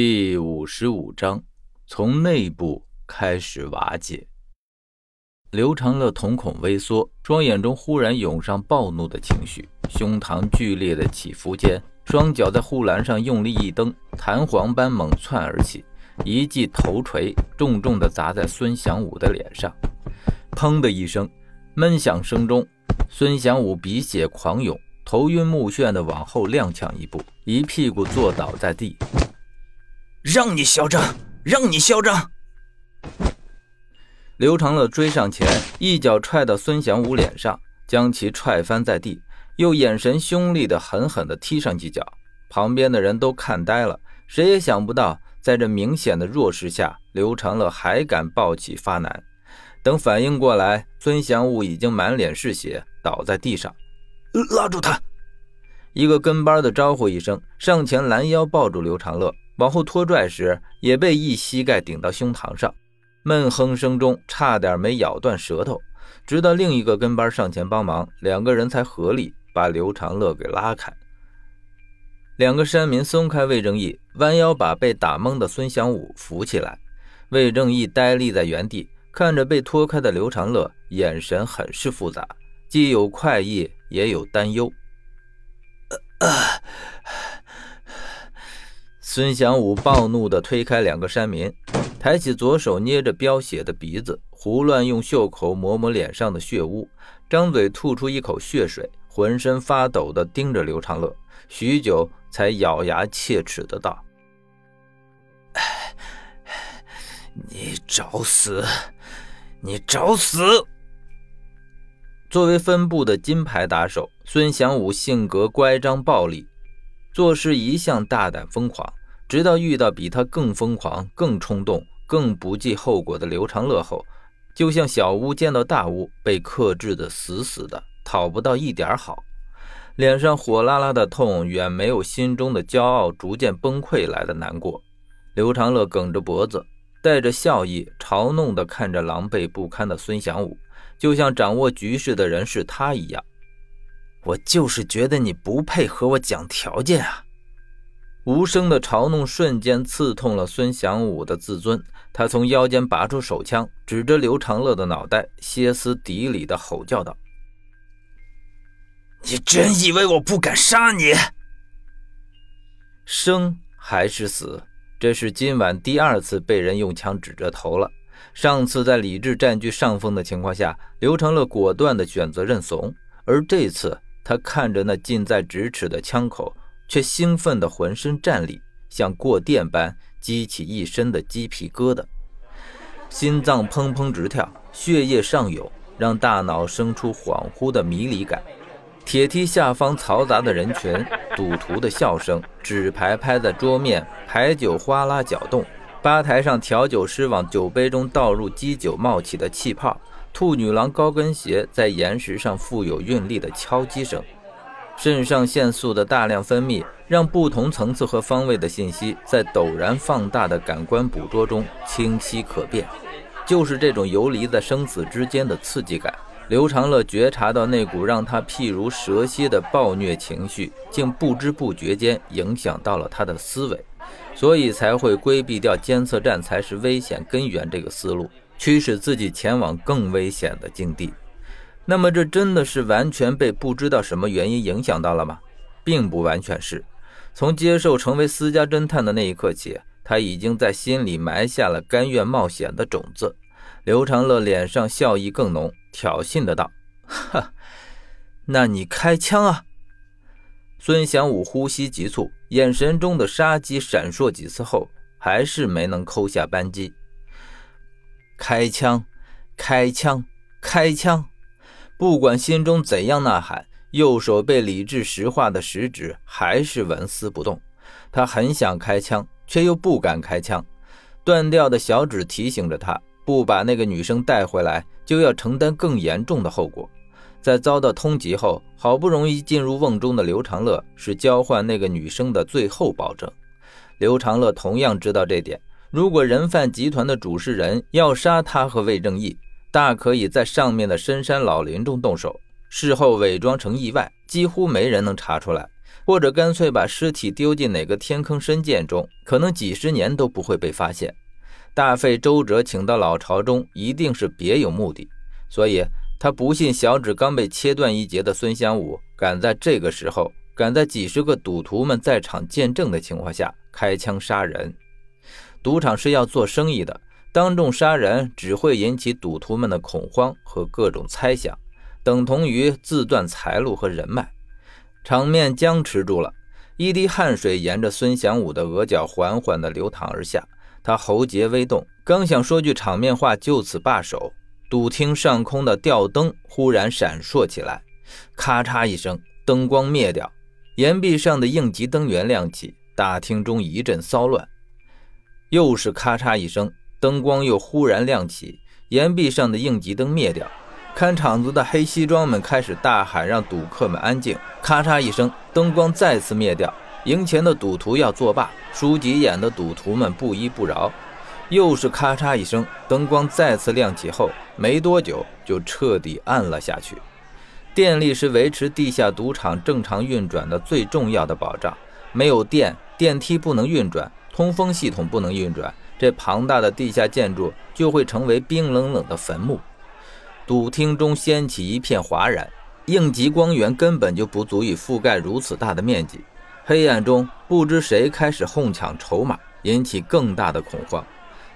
第五十五章，从内部开始瓦解。刘长乐瞳孔微缩，双眼中忽然涌上暴怒的情绪，胸膛剧烈的起伏间，双脚在护栏上用力一蹬，弹簧般猛窜而起，一记头锤重重的砸在孙祥武的脸上。砰的一声，闷响声中，孙祥武鼻血狂涌，头晕目眩的往后踉跄一步，一屁股坐倒在地。让你嚣张，让你嚣张！刘长乐追上前，一脚踹到孙祥武脸上，将其踹翻在地，又眼神凶厉的狠狠地踢上几脚。旁边的人都看呆了，谁也想不到，在这明显的弱势下，刘长乐还敢暴起发难。等反应过来，孙祥武已经满脸是血，倒在地上。拉住他！一个跟班的招呼一声，上前拦腰抱住刘长乐。往后拖拽时，也被一膝盖顶到胸膛上，闷哼声中差点没咬断舌头。直到另一个跟班上前帮忙，两个人才合力把刘长乐给拉开。两个山民松开魏正义，弯腰把被打懵的孙祥武扶起来。魏正义呆立在原地，看着被拖开的刘长乐，眼神很是复杂，既有快意，也有担忧。孙祥武暴怒地推开两个山民，抬起左手捏着飙血的鼻子，胡乱用袖口抹抹脸上的血污，张嘴吐出一口血水，浑身发抖地盯着刘长乐，许久才咬牙切齿的道：“你找死！你找死！”作为分部的金牌打手，孙祥武性格乖张暴戾，做事一向大胆疯狂。直到遇到比他更疯狂、更冲动、更不计后果的刘长乐后，就像小巫见到大巫，被克制的死死的，讨不到一点好。脸上火辣辣的痛，远没有心中的骄傲逐渐崩溃来的难过。刘长乐梗着脖子，带着笑意，嘲弄地看着狼狈不堪的孙祥武，就像掌握局势的人是他一样。我就是觉得你不配和我讲条件啊！无声的嘲弄瞬间刺痛了孙祥武的自尊，他从腰间拔出手枪，指着刘长乐的脑袋，歇斯底里的吼叫道：“你真以为我不敢杀你？生还是死？这是今晚第二次被人用枪指着头了。上次在理智占据上风的情况下，刘长乐果断的选择认怂，而这次他看着那近在咫尺的枪口。”却兴奋的浑身战栗，像过电般激起一身的鸡皮疙瘩，心脏砰砰直跳，血液上涌，让大脑生出恍惚的迷离感。铁梯下方嘈杂的人群，赌徒的笑声，纸牌拍在桌面，牌酒哗啦搅动，吧台上调酒师往酒杯中倒入基酒冒起的气泡，兔女郎高跟鞋在岩石上富有韵律的敲击声。肾上腺素的大量分泌，让不同层次和方位的信息在陡然放大的感官捕捉中清晰可辨。就是这种游离在生死之间的刺激感，刘长乐觉察到那股让他譬如蛇蝎的暴虐情绪，竟不知不觉间影响到了他的思维，所以才会规避掉监测站才是危险根源这个思路，驱使自己前往更危险的境地。那么，这真的是完全被不知道什么原因影响到了吗？并不完全是。从接受成为私家侦探的那一刻起，他已经在心里埋下了甘愿冒险的种子。刘长乐脸上笑意更浓，挑衅的道：“哈，那你开枪啊！”孙祥武呼吸急促，眼神中的杀机闪烁几次后，还是没能扣下扳机。开枪，开枪，开枪！不管心中怎样呐喊，右手被理智石化的食指还是纹丝不动。他很想开枪，却又不敢开枪。断掉的小指提醒着他，不把那个女生带回来，就要承担更严重的后果。在遭到通缉后，好不容易进入瓮中的刘长乐是交换那个女生的最后保证。刘长乐同样知道这点。如果人贩集团的主事人要杀他和魏正义，大可以在上面的深山老林中动手，事后伪装成意外，几乎没人能查出来。或者干脆把尸体丢进哪个天坑深涧中，可能几十年都不会被发现。大费周折请到老巢中，一定是别有目的，所以他不信小指刚被切断一截的孙祥武敢在这个时候，敢在几十个赌徒们在场见证的情况下开枪杀人。赌场是要做生意的，当众杀人只会引起赌徒们的恐慌和各种猜想，等同于自断财路和人脉。场面僵持住了，一滴汗水沿着孙祥武的额角缓缓地流淌而下，他喉结微动，刚想说句场面话就此罢手，赌厅上空的吊灯忽然闪烁起来，咔嚓一声，灯光灭掉，岩壁上的应急灯源亮起，大厅中一阵骚乱。又是咔嚓一声，灯光又忽然亮起，岩壁上的应急灯灭掉。看场子的黑西装们开始大喊：“让赌客们安静！”咔嚓一声，灯光再次灭掉。赢钱的赌徒要作罢，输急眼的赌徒们不依不饶。又是咔嚓一声，灯光再次亮起后，没多久就彻底暗了下去。电力是维持地下赌场正常运转的最重要的保障，没有电，电梯不能运转。通风系统不能运转，这庞大的地下建筑就会成为冰冷冷的坟墓。赌厅中掀起一片哗然，应急光源根本就不足以覆盖如此大的面积。黑暗中，不知谁开始哄抢筹码，引起更大的恐慌。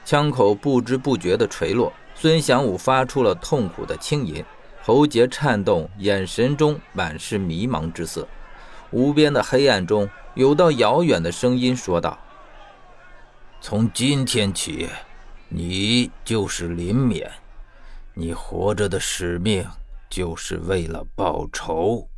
枪口不知不觉地垂落，孙祥武发出了痛苦的轻吟，喉结颤动，眼神中满是迷茫之色。无边的黑暗中，有道遥远的声音说道。从今天起，你就是林勉，你活着的使命就是为了报仇。